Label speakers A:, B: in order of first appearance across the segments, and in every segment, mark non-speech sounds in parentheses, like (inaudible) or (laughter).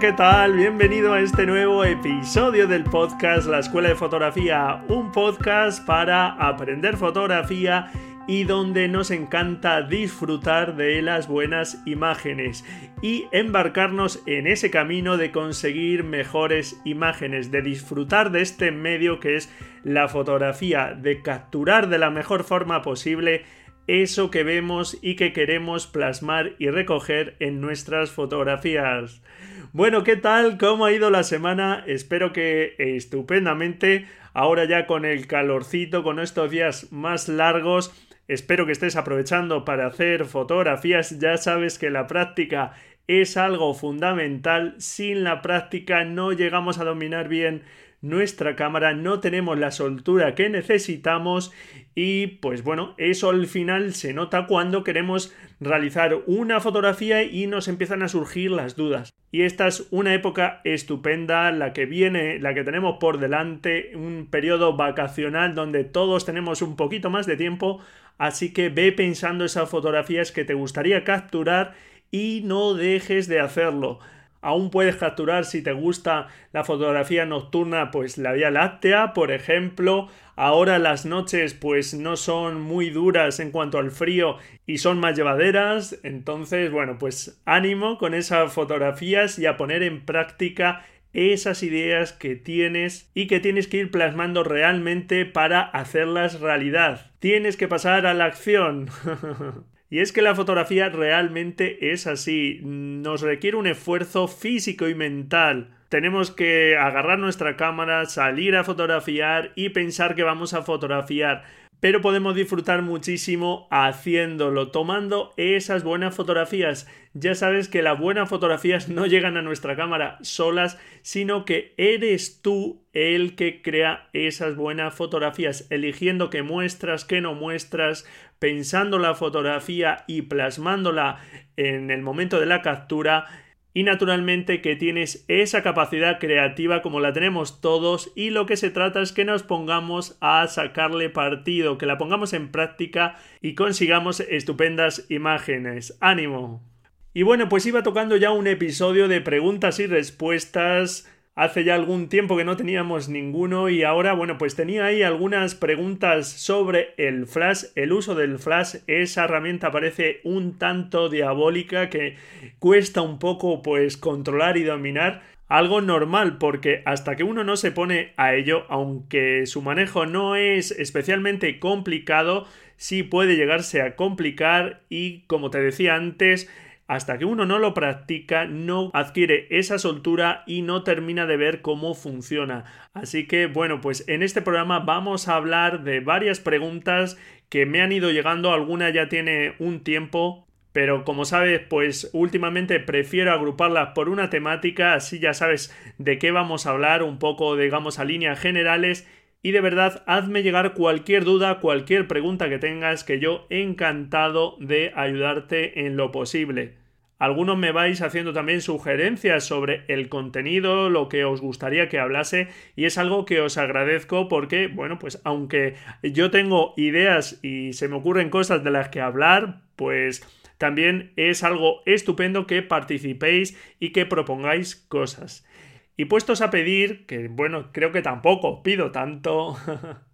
A: ¿Qué tal? Bienvenido a este nuevo episodio del podcast La Escuela de Fotografía, un podcast para aprender fotografía y donde nos encanta disfrutar de las buenas imágenes y embarcarnos en ese camino de conseguir mejores imágenes, de disfrutar de este medio que es la fotografía, de capturar de la mejor forma posible eso que vemos y que queremos plasmar y recoger en nuestras fotografías. Bueno, ¿qué tal? ¿Cómo ha ido la semana? Espero que estupendamente. Ahora ya con el calorcito, con estos días más largos, espero que estés aprovechando para hacer fotografías. Ya sabes que la práctica es algo fundamental. Sin la práctica no llegamos a dominar bien nuestra cámara, no tenemos la soltura que necesitamos y pues bueno, eso al final se nota cuando queremos realizar una fotografía y nos empiezan a surgir las dudas. Y esta es una época estupenda, la que viene, la que tenemos por delante, un periodo vacacional donde todos tenemos un poquito más de tiempo, así que ve pensando esas fotografías que te gustaría capturar y no dejes de hacerlo. Aún puedes capturar si te gusta la fotografía nocturna, pues la Vía Láctea, por ejemplo. Ahora las noches pues no son muy duras en cuanto al frío y son más llevaderas. Entonces, bueno, pues ánimo con esas fotografías y a poner en práctica esas ideas que tienes y que tienes que ir plasmando realmente para hacerlas realidad. Tienes que pasar a la acción. (laughs) Y es que la fotografía realmente es así, nos requiere un esfuerzo físico y mental. Tenemos que agarrar nuestra cámara, salir a fotografiar y pensar que vamos a fotografiar pero podemos disfrutar muchísimo haciéndolo, tomando esas buenas fotografías. Ya sabes que las buenas fotografías no llegan a nuestra cámara solas, sino que eres tú el que crea esas buenas fotografías, eligiendo qué muestras, qué no muestras, pensando la fotografía y plasmándola en el momento de la captura y naturalmente que tienes esa capacidad creativa como la tenemos todos y lo que se trata es que nos pongamos a sacarle partido, que la pongamos en práctica y consigamos estupendas imágenes. ¡Ánimo! Y bueno, pues iba tocando ya un episodio de preguntas y respuestas Hace ya algún tiempo que no teníamos ninguno y ahora, bueno, pues tenía ahí algunas preguntas sobre el flash, el uso del flash. Esa herramienta parece un tanto diabólica que cuesta un poco pues controlar y dominar. Algo normal porque hasta que uno no se pone a ello, aunque su manejo no es especialmente complicado, sí puede llegarse a complicar y como te decía antes, hasta que uno no lo practica, no adquiere esa soltura y no termina de ver cómo funciona. Así que bueno, pues en este programa vamos a hablar de varias preguntas que me han ido llegando, alguna ya tiene un tiempo, pero como sabes, pues últimamente prefiero agruparlas por una temática, así ya sabes de qué vamos a hablar, un poco digamos a líneas generales y de verdad, hazme llegar cualquier duda, cualquier pregunta que tengas, que yo encantado de ayudarte en lo posible. Algunos me vais haciendo también sugerencias sobre el contenido, lo que os gustaría que hablase, y es algo que os agradezco porque, bueno, pues aunque yo tengo ideas y se me ocurren cosas de las que hablar, pues también es algo estupendo que participéis y que propongáis cosas. Y puestos a pedir, que bueno, creo que tampoco os pido tanto,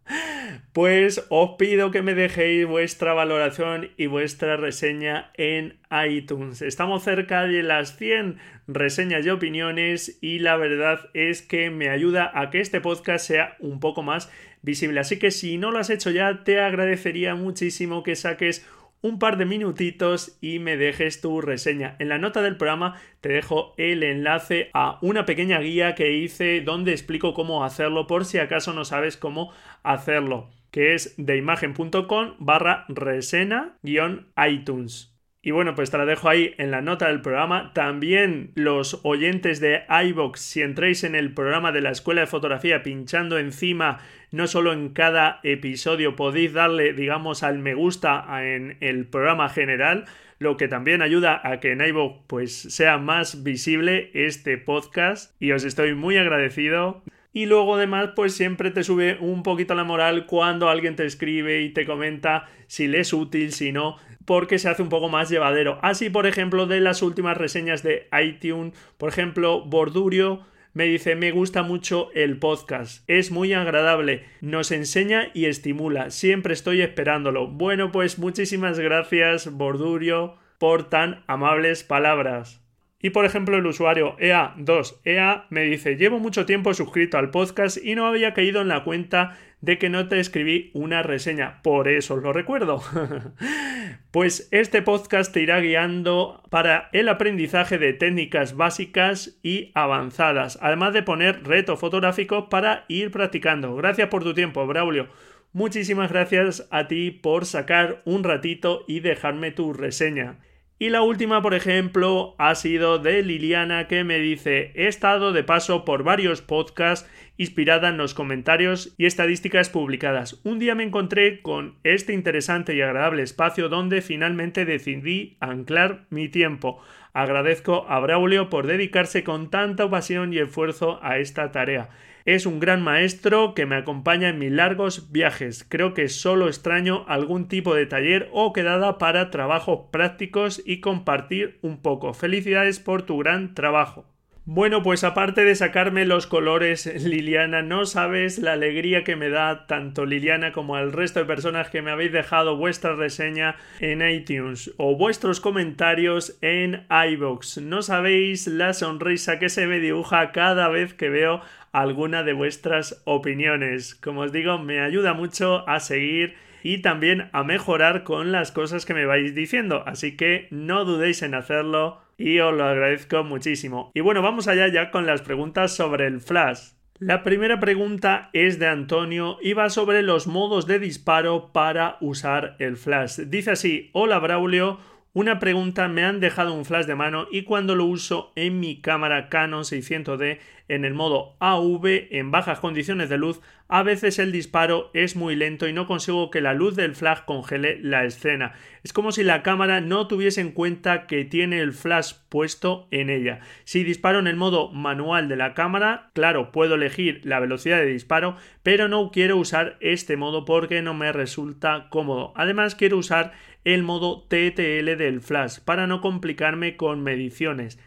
A: (laughs) pues os pido que me dejéis vuestra valoración y vuestra reseña en iTunes. Estamos cerca de las 100 reseñas y opiniones y la verdad es que me ayuda a que este podcast sea un poco más visible. Así que si no lo has hecho ya, te agradecería muchísimo que saques un par de minutitos y me dejes tu reseña. En la nota del programa te dejo el enlace a una pequeña guía que hice donde explico cómo hacerlo por si acaso no sabes cómo hacerlo, que es deimagen.com barra resena-iTunes. Y bueno, pues te la dejo ahí en la nota del programa. También los oyentes de iVox, si entráis en el programa de la Escuela de Fotografía pinchando encima, no solo en cada episodio, podéis darle, digamos, al me gusta en el programa general, lo que también ayuda a que en iVox pues sea más visible este podcast y os estoy muy agradecido. Y luego además pues siempre te sube un poquito la moral cuando alguien te escribe y te comenta si le es útil, si no porque se hace un poco más llevadero. Así, por ejemplo, de las últimas reseñas de iTunes, por ejemplo, Bordurio me dice me gusta mucho el podcast, es muy agradable, nos enseña y estimula, siempre estoy esperándolo. Bueno, pues muchísimas gracias, Bordurio, por tan amables palabras. Y por ejemplo, el usuario EA2EA e me dice: Llevo mucho tiempo suscrito al podcast y no había caído en la cuenta de que no te escribí una reseña. Por eso os lo recuerdo. (laughs) pues este podcast te irá guiando para el aprendizaje de técnicas básicas y avanzadas, además de poner reto fotográfico para ir practicando. Gracias por tu tiempo, Braulio. Muchísimas gracias a ti por sacar un ratito y dejarme tu reseña. Y la última, por ejemplo, ha sido de Liliana que me dice, he estado de paso por varios podcasts inspirada en los comentarios y estadísticas publicadas. Un día me encontré con este interesante y agradable espacio donde finalmente decidí anclar mi tiempo. Agradezco a Braulio por dedicarse con tanta pasión y esfuerzo a esta tarea. Es un gran maestro que me acompaña en mis largos viajes. Creo que solo extraño algún tipo de taller o quedada para trabajos prácticos y compartir un poco. Felicidades por tu gran trabajo. Bueno, pues aparte de sacarme los colores, (laughs) Liliana, no sabes la alegría que me da tanto Liliana como al resto de personas que me habéis dejado vuestra reseña en iTunes o vuestros comentarios en iBox. No sabéis la sonrisa que se me dibuja cada vez que veo alguna de vuestras opiniones. Como os digo, me ayuda mucho a seguir y también a mejorar con las cosas que me vais diciendo. Así que no dudéis en hacerlo y os lo agradezco muchísimo. Y bueno, vamos allá ya con las preguntas sobre el flash. La primera pregunta es de Antonio y va sobre los modos de disparo para usar el flash. Dice así, hola Braulio, una pregunta, me han dejado un flash de mano y cuando lo uso en mi cámara Canon 600D en el modo AV en bajas condiciones de luz, a veces el disparo es muy lento y no consigo que la luz del flash congele la escena. Es como si la cámara no tuviese en cuenta que tiene el flash puesto en ella. Si disparo en el modo manual de la cámara, claro, puedo elegir la velocidad de disparo, pero no quiero usar este modo porque no me resulta cómodo. Además, quiero usar el modo TTL del flash para no complicarme con mediciones.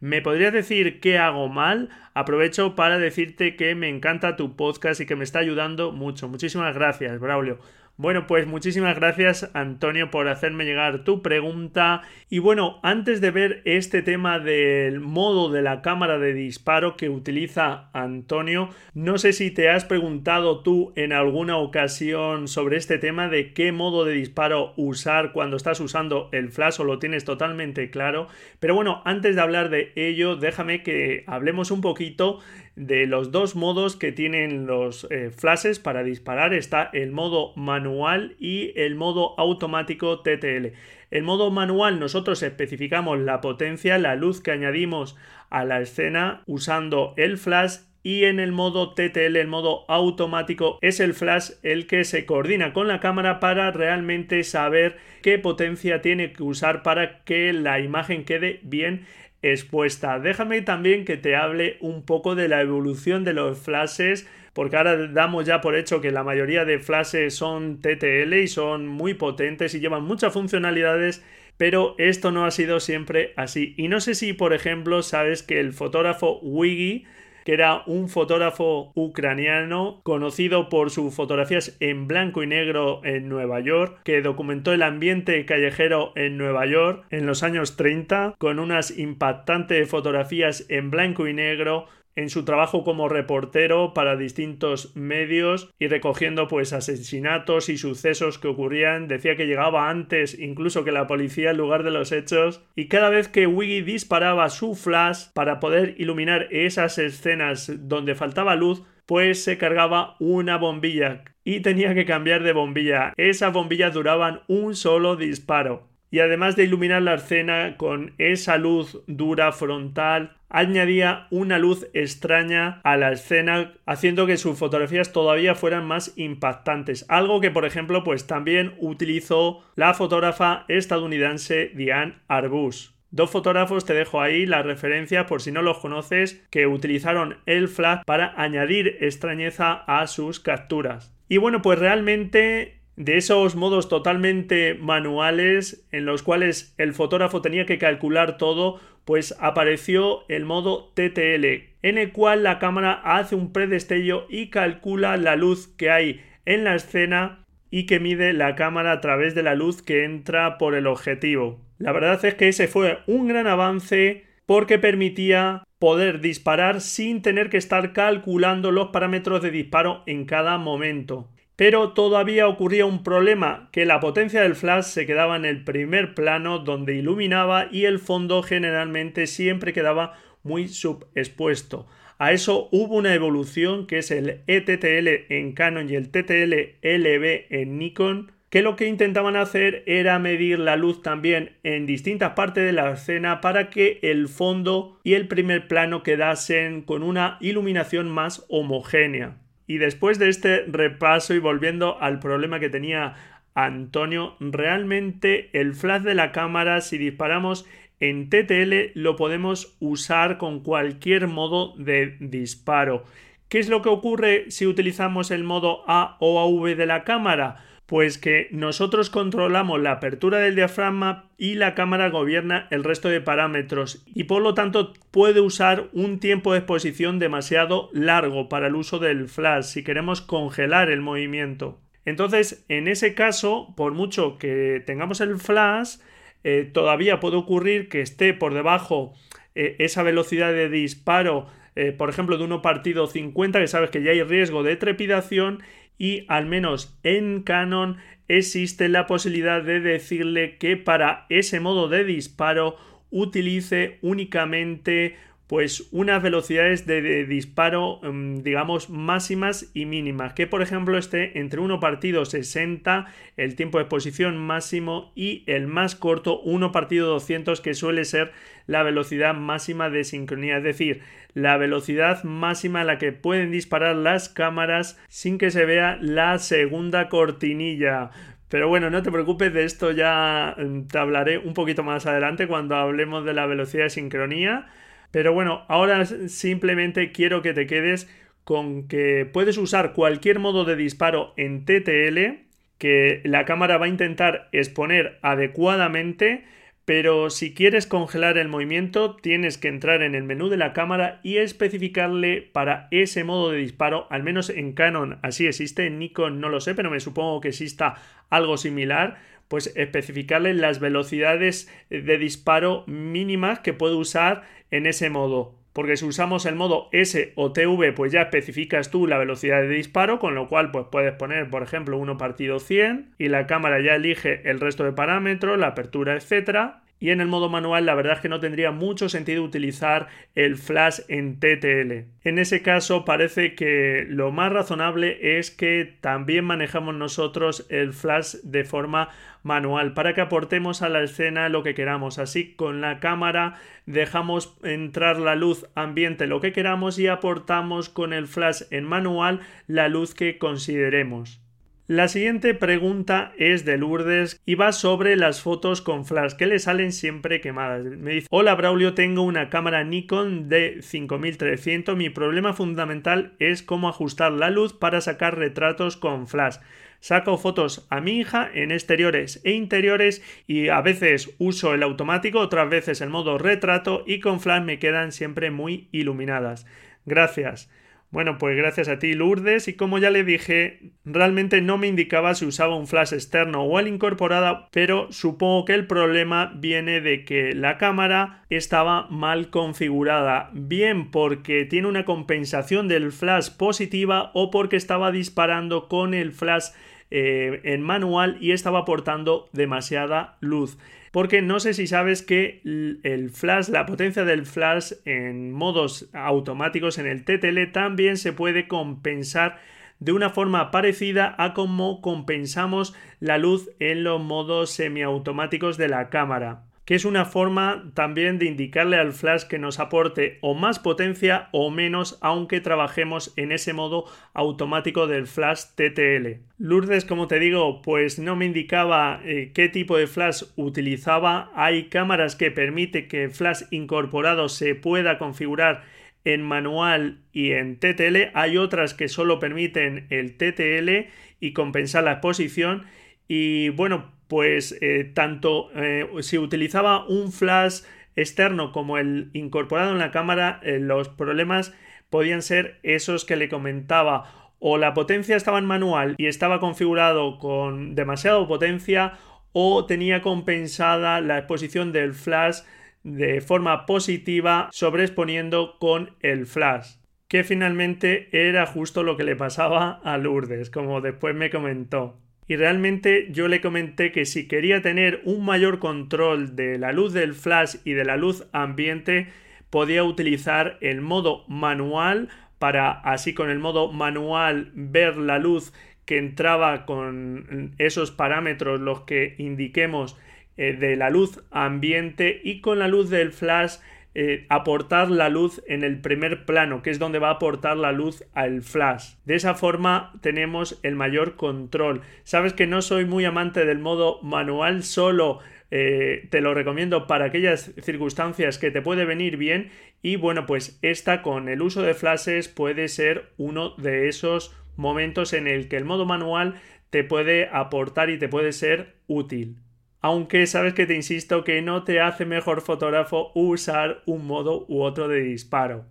A: ¿Me podrías decir qué hago mal? Aprovecho para decirte que me encanta tu podcast y que me está ayudando mucho. Muchísimas gracias, Braulio. Bueno, pues muchísimas gracias Antonio por hacerme llegar tu pregunta. Y bueno, antes de ver este tema del modo de la cámara de disparo que utiliza Antonio, no sé si te has preguntado tú en alguna ocasión sobre este tema de qué modo de disparo usar cuando estás usando el flash o lo tienes totalmente claro. Pero bueno, antes de hablar de ello, déjame que hablemos un poquito de los dos modos que tienen los eh, flashes para disparar está el modo manual y el modo automático TTL. El modo manual nosotros especificamos la potencia, la luz que añadimos a la escena usando el flash y en el modo TTL, el modo automático, es el flash el que se coordina con la cámara para realmente saber qué potencia tiene que usar para que la imagen quede bien expuesta. Déjame también que te hable un poco de la evolución de los flashes, porque ahora damos ya por hecho que la mayoría de flashes son TTL y son muy potentes y llevan muchas funcionalidades, pero esto no ha sido siempre así. Y no sé si, por ejemplo, sabes que el fotógrafo Wiggy que era un fotógrafo ucraniano conocido por sus fotografías en blanco y negro en Nueva York, que documentó el ambiente callejero en Nueva York en los años 30 con unas impactantes fotografías en blanco y negro en su trabajo como reportero para distintos medios y recogiendo pues asesinatos y sucesos que ocurrían. Decía que llegaba antes incluso que la policía al lugar de los hechos y cada vez que Wiggy disparaba su flash para poder iluminar esas escenas donde faltaba luz, pues se cargaba una bombilla y tenía que cambiar de bombilla. Esas bombillas duraban un solo disparo y además de iluminar la escena con esa luz dura frontal, añadía una luz extraña a la escena, haciendo que sus fotografías todavía fueran más impactantes. Algo que, por ejemplo, pues también utilizó la fotógrafa estadounidense Diane Arbus. Dos fotógrafos, te dejo ahí la referencia por si no los conoces, que utilizaron el flash para añadir extrañeza a sus capturas. Y bueno, pues realmente de esos modos totalmente manuales en los cuales el fotógrafo tenía que calcular todo, pues apareció el modo TTL, en el cual la cámara hace un predestello y calcula la luz que hay en la escena y que mide la cámara a través de la luz que entra por el objetivo. La verdad es que ese fue un gran avance porque permitía poder disparar sin tener que estar calculando los parámetros de disparo en cada momento. Pero todavía ocurría un problema, que la potencia del flash se quedaba en el primer plano donde iluminaba y el fondo generalmente siempre quedaba muy subexpuesto. A eso hubo una evolución que es el ETTL en Canon y el TTL LB en Nikon, que lo que intentaban hacer era medir la luz también en distintas partes de la escena para que el fondo y el primer plano quedasen con una iluminación más homogénea. Y después de este repaso y volviendo al problema que tenía Antonio, realmente el flash de la cámara, si disparamos en TTL, lo podemos usar con cualquier modo de disparo. ¿Qué es lo que ocurre si utilizamos el modo A o AV de la cámara? Pues que nosotros controlamos la apertura del diafragma y la cámara gobierna el resto de parámetros y por lo tanto puede usar un tiempo de exposición demasiado largo para el uso del flash si queremos congelar el movimiento. Entonces, en ese caso, por mucho que tengamos el flash, eh, todavía puede ocurrir que esté por debajo eh, esa velocidad de disparo, eh, por ejemplo, de uno partido 50, que sabes que ya hay riesgo de trepidación y al menos en Canon existe la posibilidad de decirle que para ese modo de disparo utilice únicamente pues unas velocidades de, disparo em, digamos máximas y mínimas. Que por ejemplo esté entre 1 partido 60 el tiempo de exposición máximo y el más corto 1 partido 200 que suele ser la velocidad máxima de sincronía. Es decir la velocidad máxima a la que pueden disparar las cámaras sin que se vea la segunda cortinilla. Pero bueno, no te preocupes, de esto ya em, te hablaré un poquito más adelante cuando hablemos de la velocidad de sincronía. Pero bueno, ahora simplemente quiero que te quedes con que puedes usar cualquier modo de disparo en TTL que la cámara va a intentar exponer adecuadamente, pero si quieres congelar el movimiento tienes que entrar en el menú de la cámara y especificarle para ese modo de disparo, al menos en Canon así existe, en Nikon no lo sé, pero me supongo que exista algo similar, pues especificarle las velocidades de disparo mínimas que puede usar en ese modo. Porque si usamos el modo S o TV, pues ya especificas tú la velocidad de disparo, con lo cual pues puedes poner, por ejemplo, 1 partido 100 y la cámara ya elige el resto de parámetros, la apertura, etcétera. Y en el modo manual la verdad es que no tendría mucho sentido utilizar el flash en TTL. En ese caso parece que lo más razonable es que también manejamos nosotros el flash de forma manual para que aportemos a la escena lo que queramos. Así con la cámara dejamos entrar la luz ambiente lo que queramos y aportamos con el flash en manual la luz que consideremos. La siguiente pregunta es de Lourdes y va sobre las fotos con flash que le salen siempre quemadas. Me dice, hola Braulio, tengo una cámara Nikon de 5300. Mi problema fundamental es cómo ajustar la luz para sacar retratos con flash. Saco fotos a mi hija en exteriores e interiores y a veces uso el automático, otras veces el modo retrato y con flash me quedan siempre muy iluminadas. Gracias. Bueno, pues gracias a ti Lourdes. Y como ya le dije, realmente no me indicaba si usaba un flash externo o el incorporado, pero supongo que el problema viene de que la cámara estaba mal configurada, bien porque tiene una compensación del flash positiva o porque estaba disparando con el flash eh, en manual y estaba aportando demasiada luz porque no sé si sabes que el flash, la potencia del flash en modos automáticos en el TTL también se puede compensar de una forma parecida a como compensamos la luz en los modos semiautomáticos de la cámara que es una forma también de indicarle al flash que nos aporte o más potencia o menos aunque trabajemos en ese modo automático del flash TTL. Lourdes, como te digo, pues no me indicaba eh, qué tipo de flash utilizaba. Hay cámaras que permite que el flash incorporado se pueda configurar en manual y en TTL. Hay otras que solo permiten el TTL y compensar la exposición. Y bueno, pues eh, tanto eh, si utilizaba un flash externo como el incorporado en la cámara, eh, los problemas podían ser esos que le comentaba. O la potencia estaba en manual y estaba configurado con demasiada potencia o tenía compensada la exposición del flash de forma positiva sobreexponiendo con el flash que finalmente era justo lo que le pasaba a Lourdes, como después me comentó y realmente yo le comenté que si quería tener un mayor control de la luz del flash y de la luz ambiente podía utilizar el modo manual para así con el modo manual ver la luz que entraba con esos parámetros los que indiquemos eh, de la luz ambiente y con la luz del flash eh, aportar la luz en el primer plano, que es donde va a aportar la luz al flash. De esa forma tenemos el mayor control. Sabes que no soy muy amante del modo manual, solo eh, te lo recomiendo para aquellas circunstancias que te puede venir bien y bueno pues esta con el uso de flashes puede ser uno de esos momentos en el que el modo manual te puede aportar y te puede ser útil aunque sabes que te insisto que no te hace mejor fotógrafo usar un modo u otro de disparo.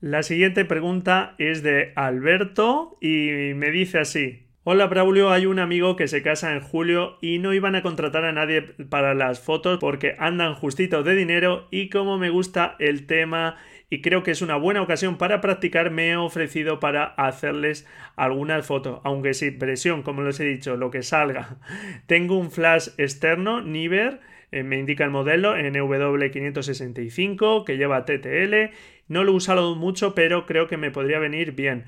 A: La siguiente pregunta es de Alberto y me dice así. Hola Braulio, hay un amigo que se casa en julio y no iban a contratar a nadie para las fotos porque andan justitos de dinero y como me gusta el tema y creo que es una buena ocasión para practicar, me he ofrecido para hacerles algunas fotos, aunque sin presión, como les he dicho, lo que salga. (laughs) Tengo un flash externo, Niver, eh, me indica el modelo NW565 que lleva TTL, no lo he usado mucho, pero creo que me podría venir bien.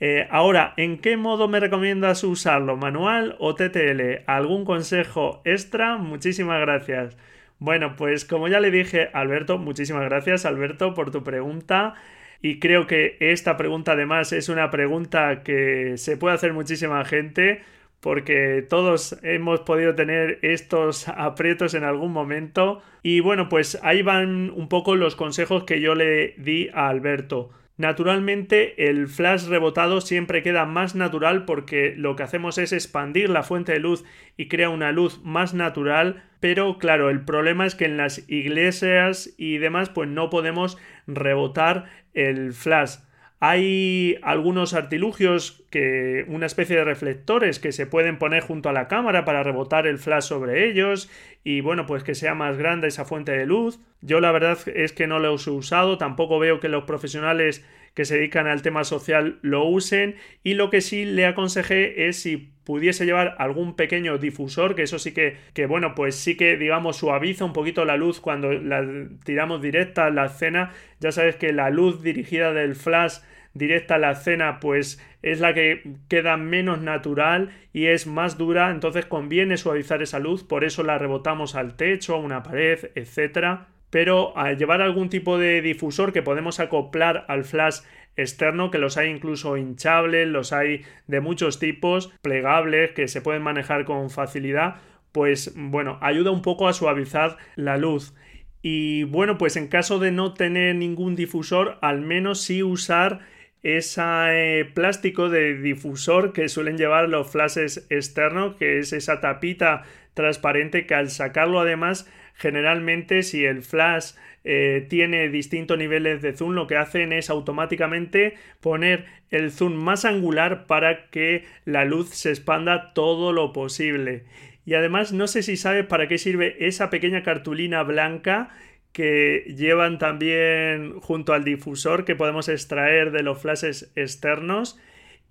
A: Eh, ahora, ¿en qué modo me recomiendas usarlo? ¿Manual o TTL? ¿Algún consejo extra? Muchísimas gracias. Bueno, pues como ya le dije, Alberto, muchísimas gracias, Alberto, por tu pregunta. Y creo que esta pregunta además es una pregunta que se puede hacer muchísima gente porque todos hemos podido tener estos aprietos en algún momento. Y bueno, pues ahí van un poco los consejos que yo le di a Alberto. Naturalmente el flash rebotado siempre queda más natural porque lo que hacemos es expandir la fuente de luz y crea una luz más natural, pero claro, el problema es que en las iglesias y demás pues no podemos rebotar el flash. Hay algunos artilugios que una especie de reflectores que se pueden poner junto a la cámara para rebotar el flash sobre ellos y bueno, pues que sea más grande esa fuente de luz. Yo la verdad es que no lo he usado, tampoco veo que los profesionales que se dedican al tema social lo usen y lo que sí le aconsejé es si pudiese llevar algún pequeño difusor, que eso sí que, que bueno, pues sí que digamos suaviza un poquito la luz cuando la tiramos directa a la escena. Ya sabes que la luz dirigida del flash directa a la escena pues es la que queda menos natural y es más dura. Entonces conviene suavizar esa luz por eso la rebotamos al techo a una pared etcétera. Pero al llevar algún tipo de difusor que podemos acoplar al flash externo que los hay incluso hinchables los hay de muchos tipos plegables que se pueden manejar con facilidad pues bueno ayuda un poco a suavizar la luz. Y bueno pues en caso de no tener ningún difusor al menos sí usar ese plástico de difusor que suelen llevar los flashes externos, que es esa tapita transparente que al sacarlo además generalmente si el flash eh, tiene distintos niveles de zoom, lo que hacen es automáticamente poner el zoom más angular para que la luz se expanda todo lo posible. Y además no sé si sabes para qué sirve esa pequeña cartulina blanca que llevan también junto al difusor que podemos extraer de los flashes externos.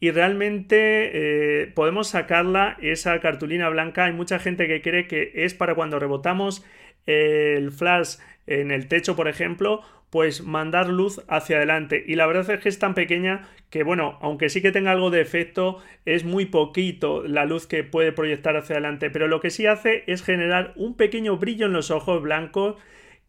A: Y realmente eh, podemos sacarla esa cartulina blanca. Hay mucha gente que cree que es para cuando rebotamos el flash en el techo por ejemplo pues mandar luz hacia adelante. Y la verdad es que es tan pequeña que bueno aunque sí que tenga algo de efecto es muy poquito la luz que puede proyectar hacia adelante. Pero lo que sí hace es generar un pequeño brillo en los ojos blancos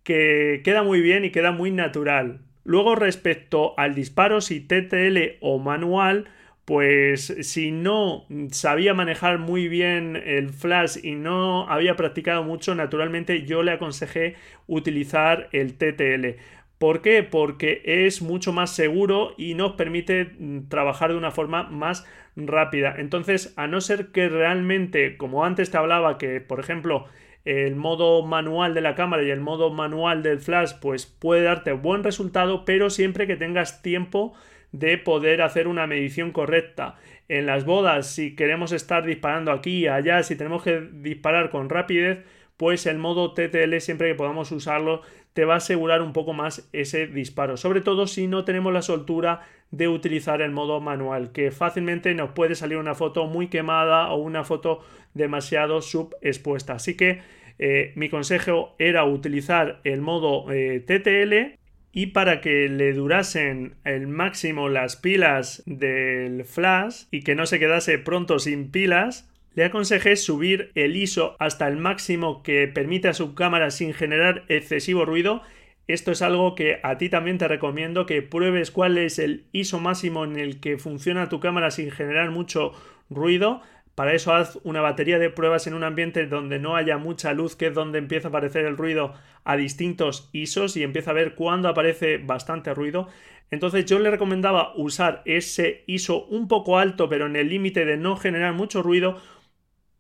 A: que queda muy bien y queda muy natural. Luego respecto al disparo, si TTL o manual, pues si no sabía manejar muy bien el flash y no había practicado mucho, naturalmente yo le aconsejé utilizar el TTL. ¿Por qué? Porque es mucho más seguro y nos permite mm, trabajar de una forma más rápida. Entonces, a no ser que realmente, como antes te hablaba, que por ejemplo el modo manual de la cámara y el modo manual del flash pues puede darte buen resultado pero siempre que tengas tiempo de poder hacer una medición correcta. En las bodas si queremos estar disparando aquí y allá si tenemos que disparar con rapidez pues el modo TTL siempre que podamos usarlo te va a asegurar un poco más ese disparo. Sobre todo si no tenemos la soltura de utilizar el modo manual que fácilmente nos puede salir una foto muy quemada o una foto demasiado subexpuesta. Así que eh, mi consejo era utilizar el modo eh, TTL y para que le durasen el máximo las pilas del flash y que no se quedase pronto sin pilas, le aconsejé subir el ISO hasta el máximo que permite a su cámara sin generar excesivo ruido. Esto es algo que a ti también te recomiendo que pruebes cuál es el ISO máximo en el que funciona tu cámara sin generar mucho ruido para eso haz una batería de pruebas en un ambiente donde no haya mucha luz, que es donde empieza a aparecer el ruido a distintos ISOs y empieza a ver cuándo aparece bastante ruido. Entonces yo le recomendaba usar ese ISO un poco alto, pero en el límite de no generar mucho ruido,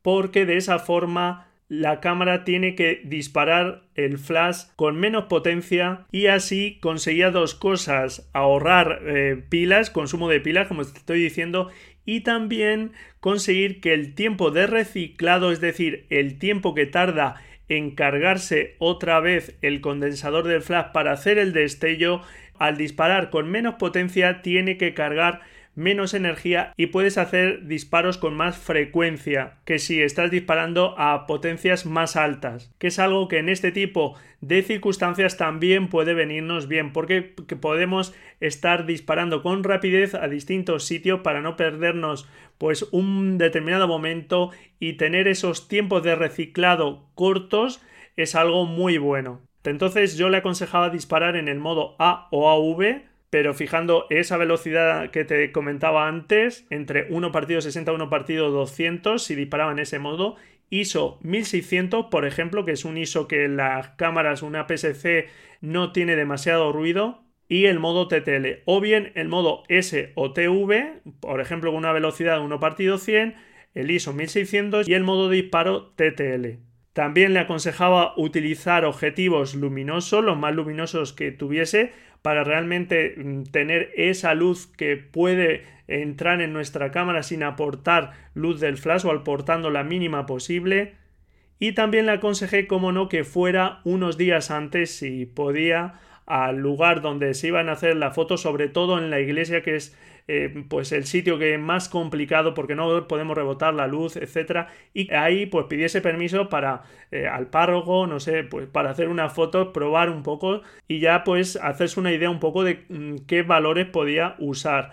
A: porque de esa forma la cámara tiene que disparar el flash con menos potencia y así conseguía dos cosas ahorrar eh, pilas consumo de pilas como te estoy diciendo y también conseguir que el tiempo de reciclado, es decir, el tiempo que tarda en cargarse otra vez el condensador del flash para hacer el destello, al disparar con menos potencia tiene que cargar menos energía y puedes hacer disparos con más frecuencia que si estás disparando a potencias más altas, que es algo que en este tipo de circunstancias también puede venirnos bien porque podemos estar disparando con rapidez a distintos sitios para no perdernos pues un determinado momento y tener esos tiempos de reciclado cortos es algo muy bueno. Entonces yo le aconsejaba disparar en el modo A o AV pero fijando esa velocidad que te comentaba antes, entre 1 partido 60 1 partido 200, si disparaba en ese modo, ISO 1600, por ejemplo, que es un ISO que las cámaras, una PSC, no tiene demasiado ruido, y el modo TTL, o bien el modo S o TV, por ejemplo, con una velocidad de 1 partido 100, el ISO 1600 y el modo disparo TTL. También le aconsejaba utilizar objetivos luminosos, los más luminosos que tuviese, para realmente mm, tener esa luz que puede entrar en nuestra cámara sin aportar luz del flash o aportando la mínima posible. Y también le aconsejé, como no, que fuera unos días antes, si podía, al lugar donde se iban a hacer la foto, sobre todo en la iglesia, que es eh, pues el sitio que es más complicado porque no podemos rebotar la luz, etcétera, y ahí pues pidiese permiso para eh, al párroco, no sé, pues para hacer una foto, probar un poco y ya pues hacerse una idea un poco de mm, qué valores podía usar.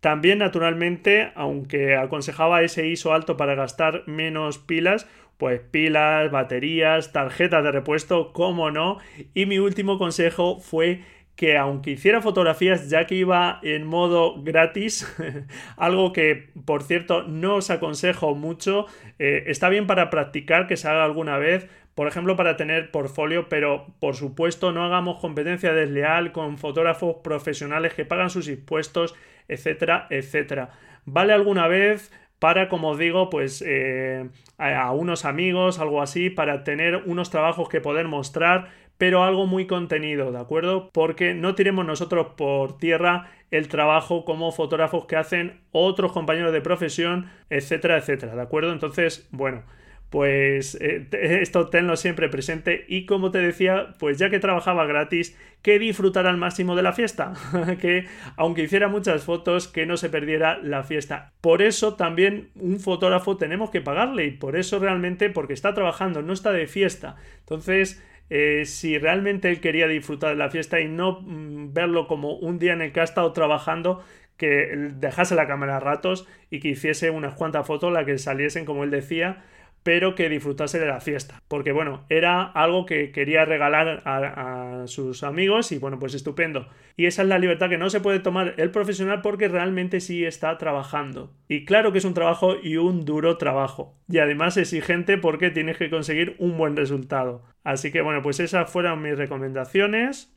A: También, naturalmente, aunque aconsejaba ese ISO alto para gastar menos pilas, pues pilas, baterías, tarjetas de repuesto, cómo no. Y mi último consejo fue que aunque hiciera fotografías ya que iba en modo gratis, (laughs) algo que por cierto no os aconsejo mucho, eh, está bien para practicar que se haga alguna vez, por ejemplo para tener portfolio, pero por supuesto no hagamos competencia desleal con fotógrafos profesionales que pagan sus impuestos, etcétera, etcétera. Vale alguna vez para, como digo, pues eh, a unos amigos, algo así, para tener unos trabajos que poder mostrar, pero algo muy contenido, ¿de acuerdo? Porque no tiremos nosotros por tierra el trabajo como fotógrafos que hacen otros compañeros de profesión, etcétera, etcétera, ¿de acuerdo? Entonces, bueno, pues eh, (laughs) esto tenlo siempre presente y como te decía, pues ya que trabajaba gratis, que disfrutara al máximo de la fiesta, (laughs) que aunque hiciera muchas fotos, que no se perdiera la fiesta. Por eso también un fotógrafo tenemos que pagarle y por eso realmente, porque está trabajando, no está de fiesta. Entonces, eh, si realmente él quería disfrutar de la fiesta y no mm, verlo como un día en el que ha estado trabajando, que dejase la cámara a ratos y que hiciese unas cuantas fotos, las que saliesen como él decía, pero que disfrutase de la fiesta. Porque bueno, era algo que quería regalar a, sus amigos y bueno, pues estupendo. Y esa es la libertad que no se puede tomar el profesional porque realmente sí está trabajando. Y claro que es un trabajo y un duro trabajo. Y además exigente porque tienes que conseguir un buen resultado. Así que bueno, pues esas fueron mis recomendaciones.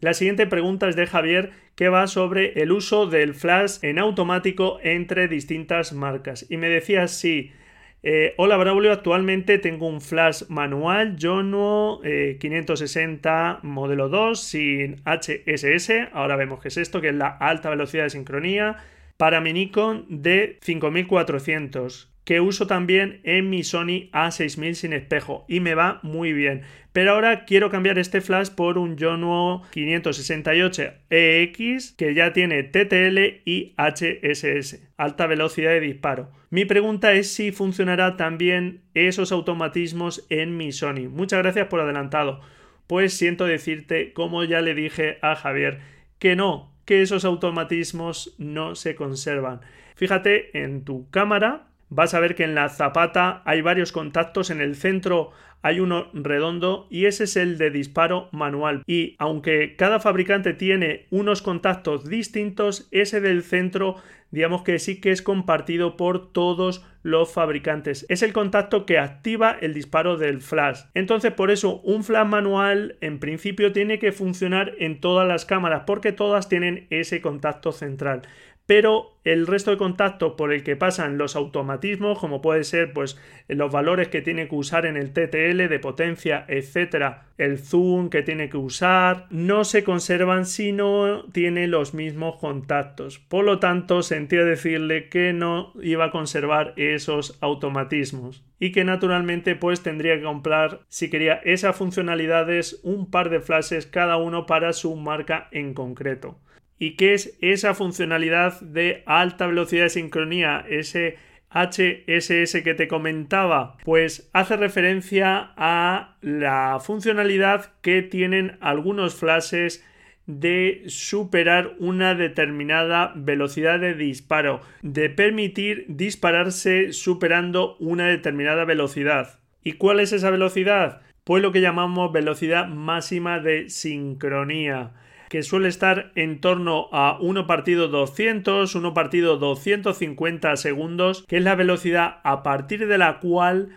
A: La siguiente pregunta es de Javier que va sobre el uso del flash en automático entre distintas marcas. Y me decía sí eh, hola Braulio, actualmente tengo un flash manual 560 eh, modelo 2 sin HSS. Ahora vemos qué es esto, que es la alta velocidad de sincronía para mi Nikon de 5400 que uso también en mi Sony A6000 sin espejo y me va muy bien. Pero ahora quiero cambiar este flash por un Yonuo 568EX e que ya tiene TTL y HSS, alta velocidad de disparo. Mi pregunta es si funcionará también esos automatismos en mi Sony. Muchas gracias por adelantado. Pues siento decirte, como ya le dije a Javier, que no, que esos automatismos no se conservan. Fíjate en tu cámara, vas a ver que en la zapata hay varios contactos, en el centro hay uno redondo y ese es el de disparo manual. Y aunque cada fabricante tiene unos contactos distintos, ese del centro digamos que sí que es compartido por todos los fabricantes. Es el contacto que activa el disparo del flash. Entonces por eso un flash manual en principio tiene que funcionar en todas las cámaras porque todas tienen ese contacto central pero el resto de contactos por el que pasan los automatismos, como puede ser pues los valores que tiene que usar en el TTL de potencia, etcétera, el zoom que tiene que usar, no se conservan si no tiene los mismos contactos. Por lo tanto, sentía decirle que no iba a conservar esos automatismos y que naturalmente pues tendría que comprar si quería esas funcionalidades un par de flashes cada uno para su marca en concreto. ¿Y qué es esa funcionalidad de alta velocidad de sincronía? Ese HSS que te comentaba, pues hace referencia a la funcionalidad que tienen algunos flashes de superar una determinada velocidad de disparo, de permitir dispararse superando una determinada velocidad. ¿Y cuál es esa velocidad? Pues lo que llamamos velocidad máxima de sincronía que suele estar en torno a 1 partido 200, 1 partido 250 segundos, que es la velocidad a partir de la cual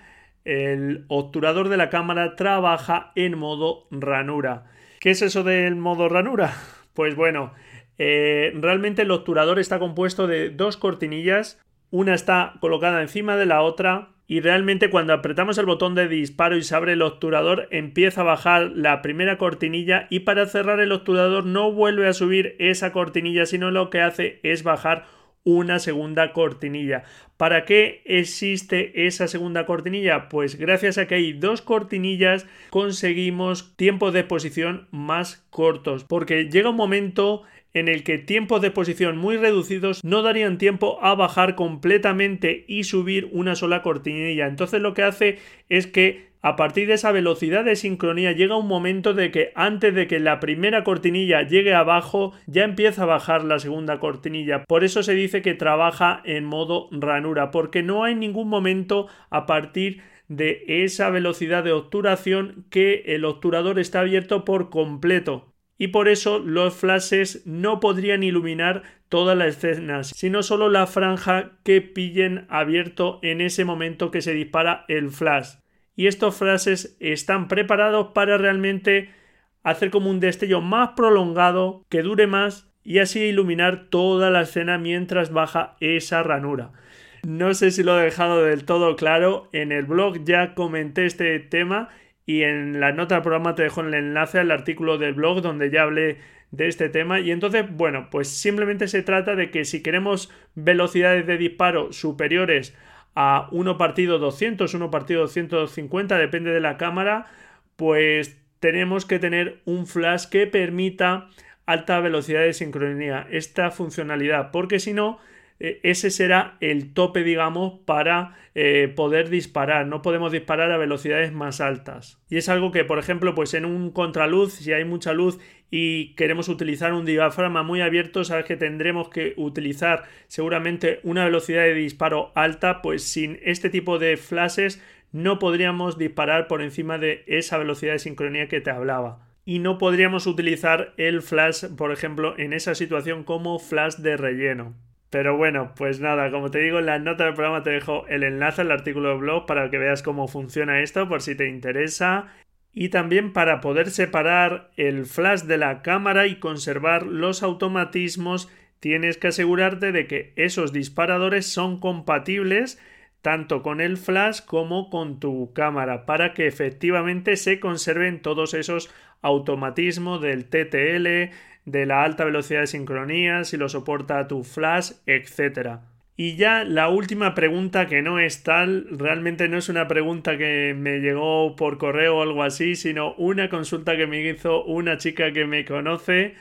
A: el obturador de la cámara trabaja en modo ranura. ¿Qué es eso del modo ranura? (laughs) Pues bueno, eh, realmente el obturador está compuesto de dos cortinillas, una está colocada encima de la otra y realmente cuando apretamos el botón de disparo y se abre el obturador empieza a bajar la primera cortinilla y para cerrar el obturador no vuelve a subir esa cortinilla sino lo que hace es bajar una segunda cortinilla. ¿Para qué existe esa segunda cortinilla? Pues gracias a que hay dos cortinillas conseguimos tiempos de exposición más cortos porque llega un momento en el que tiempos de posición muy reducidos no darían tiempo a bajar completamente y subir una sola cortinilla. Entonces lo que hace es que a partir de esa velocidad de sincronía llega un momento de que antes de que la primera cortinilla llegue abajo ya empieza a bajar la segunda cortinilla. Por eso se dice que trabaja en modo ranura, porque no hay ningún momento a partir de esa velocidad de obturación que el obturador está abierto por completo y por eso los flashes no podrían iluminar todas las escenas, sino solo la franja que pillen abierto en ese momento que se dispara el flash. Y estos flashes están preparados para realmente hacer como un destello más prolongado, que dure más y así iluminar toda la escena mientras baja esa ranura. No sé si lo he dejado del todo claro. En el blog ya comenté este tema y en la nota del programa te dejo el enlace al artículo del blog donde ya hablé de este tema. Y entonces bueno pues simplemente se trata de que si queremos velocidades de disparo superiores a 1 partido 200 1 partido 250 depende de la cámara pues tenemos que tener un flash que permita alta velocidad de sincronía. Esta funcionalidad porque si no ese será el tope, digamos, para eh, poder disparar. No podemos disparar a velocidades más altas. Y es algo que, por ejemplo, pues en un contraluz, si hay mucha luz y queremos utilizar un diafragma muy abierto, sabes que tendremos que utilizar seguramente una velocidad de disparo alta, pues sin este tipo de flashes no podríamos disparar por encima de esa velocidad de sincronía que te hablaba. Y no podríamos utilizar el flash, por ejemplo, en esa situación como flash de relleno. Pero bueno, pues nada, como te digo, en la nota del programa te dejo el enlace al artículo de blog para que veas cómo funciona esto por si te interesa. Y también para poder separar el flash de la cámara y conservar los automatismos, tienes que asegurarte de que esos disparadores son compatibles tanto con el flash como con tu cámara para que efectivamente se conserven todos esos automatismos del TTL, de la alta velocidad de sincronía, si lo soporta tu flash, etc. Y ya la última pregunta que no es tal, realmente no es una pregunta que me llegó por correo o algo así, sino una consulta que me hizo una chica que me conoce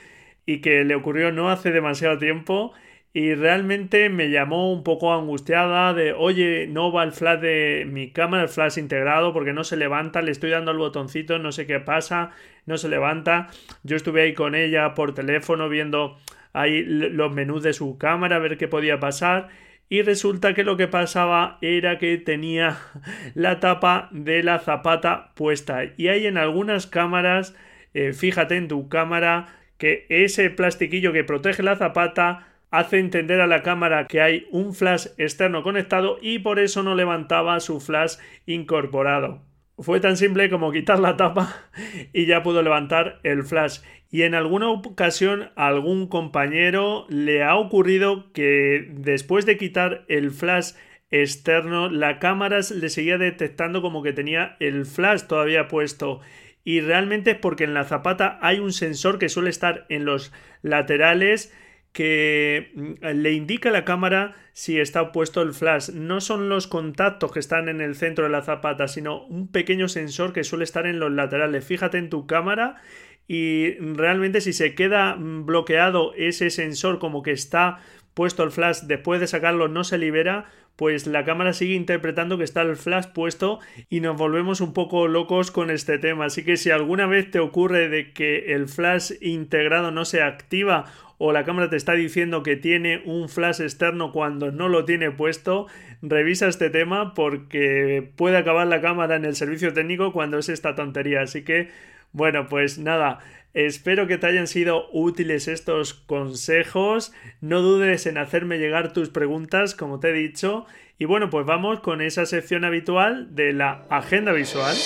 A: y que le ocurrió no hace demasiado tiempo y realmente me llamó un poco angustiada de, oye, no va el flash de mi cámara, el flash integrado, porque no se levanta, le estoy dando al botoncito, no sé qué pasa, no se levanta. Yo estuve ahí con ella por teléfono viendo ahí los menús de su cámara, a ver qué podía pasar. Y resulta que lo que pasaba era que tenía (laughs) la tapa de la zapata puesta. Y hay en algunas cámaras, eh, fíjate en tu cámara, que ese plastiquillo que protege la zapata hace entender a la cámara que hay un flash externo conectado y por eso no levantaba su flash incorporado. Fue tan simple como quitar la tapa (laughs) y ya pudo levantar el flash. Y en alguna ocasión a algún compañero le ha ocurrido que después de quitar el flash externo, la cámara le seguía detectando como que tenía el flash todavía puesto. Y realmente es porque en la zapata hay un sensor que suele estar en los laterales que mm, le indica a la cámara si está puesto el flash. No son los contactos que están en el centro de la zapata, sino un pequeño sensor que suele estar en los laterales. Fíjate en tu cámara y realmente si se queda mm, bloqueado ese sensor como que está puesto el flash después de sacarlo no se libera pues la cámara sigue interpretando que está el flash puesto y nos volvemos un poco locos con este tema. Así que si alguna vez te ocurre de que el flash integrado no se activa o la cámara te está diciendo que tiene un flash externo cuando no lo tiene puesto, revisa este tema porque puede acabar la cámara en el servicio técnico cuando es esta tontería. Así que, bueno, pues nada, espero que te hayan sido útiles estos consejos. No dudes en hacerme llegar tus preguntas, como te he dicho. Y bueno, pues vamos con esa sección habitual de la agenda visual.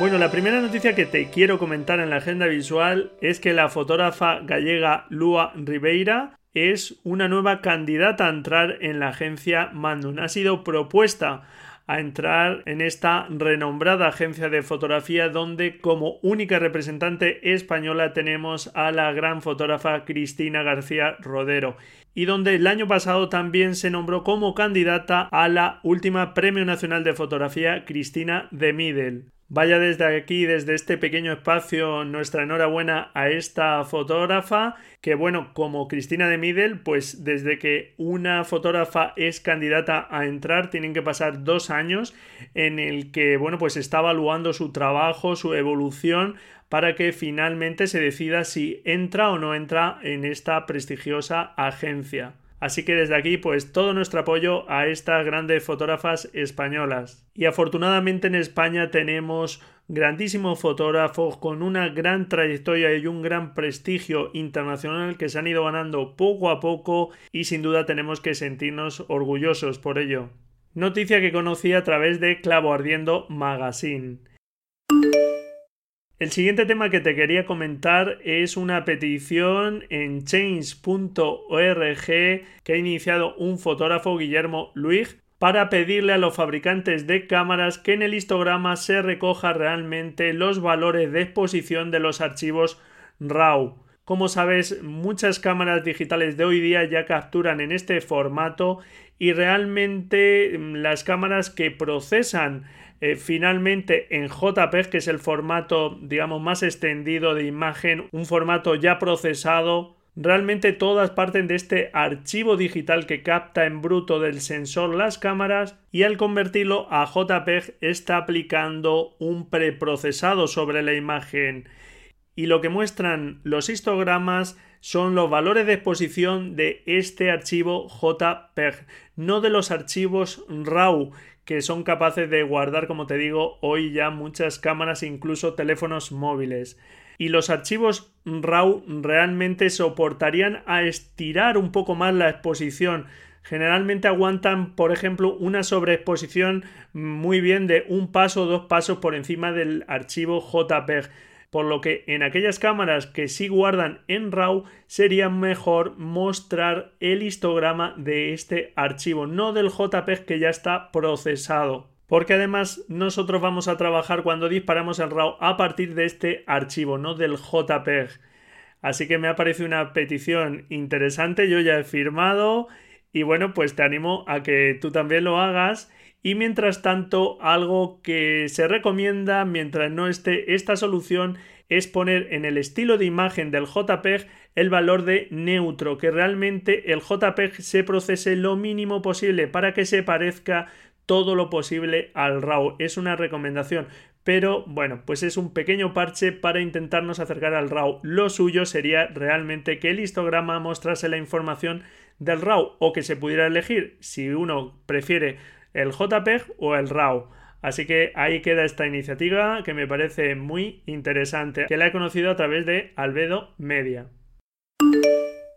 A: Bueno, la primera noticia que te quiero comentar en la agenda visual es que la fotógrafa gallega Lua Ribeira es una nueva candidata a entrar en la agencia Mandun. Ha sido propuesta a entrar en esta renombrada agencia de fotografía donde como única representante española tenemos a la gran fotógrafa Cristina García Rodero y donde el año pasado también se nombró como candidata a la última Premio Nacional de Fotografía Cristina de Midel. Vaya desde aquí, desde este pequeño espacio, nuestra enhorabuena a esta fotógrafa, que bueno, como Cristina de Midel, pues desde que una fotógrafa es candidata a entrar, tienen que pasar dos años en el que, bueno, pues está evaluando su trabajo, su evolución, para que finalmente se decida si entra o no entra en esta prestigiosa agencia. Así que desde aquí, pues todo nuestro apoyo a estas grandes fotógrafas españolas. Y afortunadamente en España tenemos grandísimos fotógrafos con una gran trayectoria y un gran prestigio internacional que se han ido ganando poco a poco y sin duda tenemos que sentirnos orgullosos por ello. Noticia que conocí a través de Clavo Ardiendo Magazine. El siguiente tema que te quería comentar es una petición en change.org que ha iniciado un fotógrafo Guillermo Luig para pedirle a los fabricantes de cámaras que en el histograma se recoja realmente los valores de exposición de los archivos RAW. Como sabes, muchas cámaras digitales de hoy día ya capturan en este formato y realmente mm, las cámaras que procesan eh, finalmente en JPEG, que es el formato, digamos, más extendido de imagen, un formato ya procesado, realmente todas parten de este archivo digital que capta en bruto del sensor las cámaras y al convertirlo a JPEG está aplicando un preprocesado sobre la imagen. Y lo que muestran los histogramas son los valores de exposición de este archivo JPEG, no de los archivos RAW que son capaces de guardar, como te digo, hoy ya muchas cámaras, incluso teléfonos móviles. Y los archivos RAW realmente soportarían a estirar un poco más la exposición. Generalmente aguantan, por ejemplo, una sobreexposición muy bien de un paso o dos pasos por encima del archivo JPEG por lo que en aquellas cámaras que sí guardan en RAW sería mejor mostrar el histograma de este archivo, no del JPEG que ya está procesado. Porque además nosotros vamos a trabajar cuando disparamos en RAW a partir de este archivo, no del JPEG. Así que me ha parecido una petición interesante, yo ya he firmado y bueno, pues te animo a que tú también lo hagas y mientras tanto, algo que se recomienda mientras no esté esta solución es poner en el estilo de imagen del JPEG el valor de neutro, que realmente el JPEG se procese lo mínimo posible para que se parezca todo lo posible al RAW. Es una recomendación, pero bueno, pues es un pequeño parche para intentarnos acercar al RAW. Lo suyo sería realmente que el histograma mostrase la información del RAW o que se pudiera elegir si uno prefiere el JPEG o el RAW. Así que ahí queda esta iniciativa que me parece muy interesante, que la he conocido a través de Albedo Media.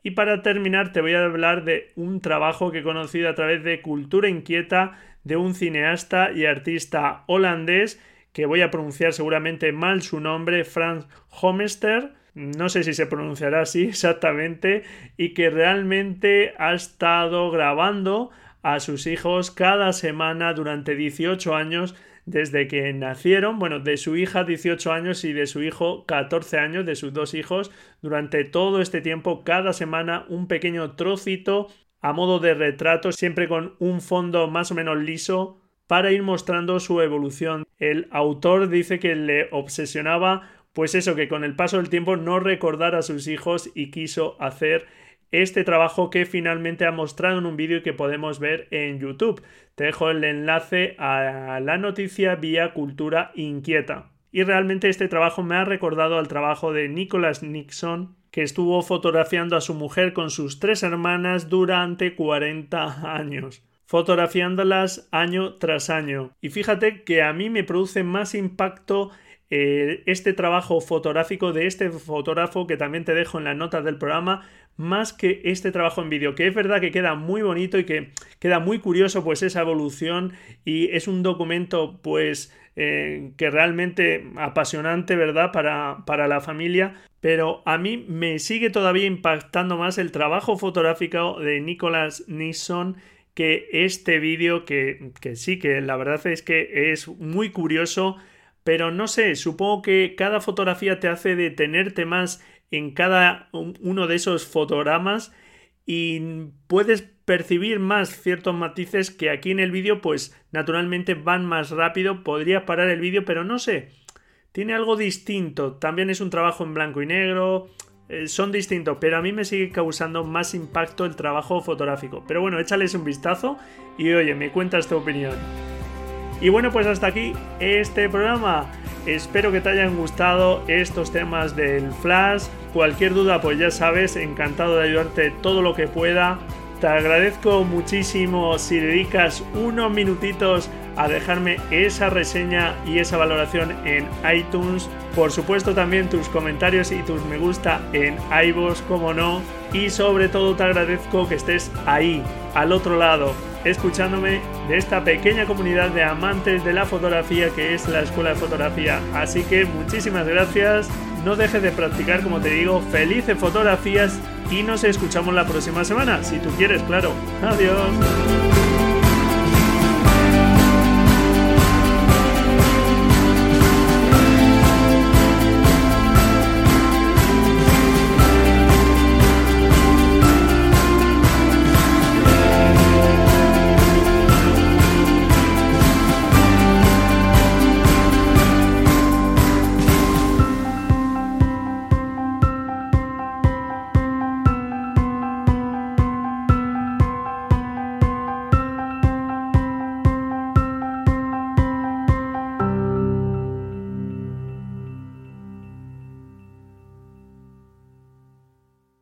A: Y para terminar te voy a hablar de un trabajo que he conocido a través de Cultura Inquieta de un cineasta y artista holandés que voy a pronunciar seguramente mal su nombre, Frans Homester, no sé si se pronunciará así (laughs) exactamente, y que realmente ha estado grabando a sus hijos cada semana durante 18 años desde que nacieron, bueno, de su hija 18 años y de su hijo 14 años, de sus dos hijos, durante todo este tiempo, cada semana un pequeño trocito a modo de retrato, siempre con un fondo más o menos liso para ir mostrando su evolución. El autor dice que le obsesionaba pues eso, que con el paso del tiempo no recordara a sus hijos y quiso hacer este trabajo que finalmente ha mostrado en un vídeo que podemos ver en YouTube. Te dejo el enlace a la noticia vía Cultura Inquieta. Y realmente este trabajo me ha recordado al trabajo de Nicholas Nixon, que estuvo fotografiando a su mujer con sus tres hermanas durante 40 años fotografiándolas año tras año. Y fíjate que a mí me produce más impacto eh, este trabajo fotográfico de este fotógrafo que también te dejo en las notas del programa más que este trabajo en vídeo, que es verdad que queda muy bonito y que queda muy curioso pues esa evolución y es un documento pues eh, que realmente apasionante, ¿verdad? Para, para la familia, pero a mí me sigue todavía impactando más el trabajo fotográfico de Nicholas Nisson que este vídeo que, que sí, que la verdad es que es muy curioso, pero no sé, supongo que cada fotografía te hace detenerte más en cada uno de esos fotogramas y puedes percibir más ciertos matices que aquí en el vídeo pues naturalmente van más rápido, podría parar el vídeo pero no sé, tiene algo distinto, también es un trabajo en blanco y negro, eh, son distintos, pero a mí me sigue causando más impacto el trabajo fotográfico. Pero bueno, échales un vistazo y oye, me cuentas tu opinión. Y bueno, pues hasta aquí este programa. Espero que te hayan gustado estos temas del flash. Cualquier duda, pues ya sabes, encantado de ayudarte todo lo que pueda. Te agradezco muchísimo si dedicas unos minutitos a dejarme esa reseña y esa valoración en iTunes. Por supuesto también tus comentarios y tus me gusta en iVoox, como no. Y sobre todo te agradezco que estés ahí, al otro lado escuchándome de esta pequeña comunidad de amantes de la fotografía que es la Escuela de Fotografía. Así que muchísimas gracias, no dejes de practicar como te digo, felices fotografías y nos escuchamos la próxima semana, si tú quieres, claro. Adiós.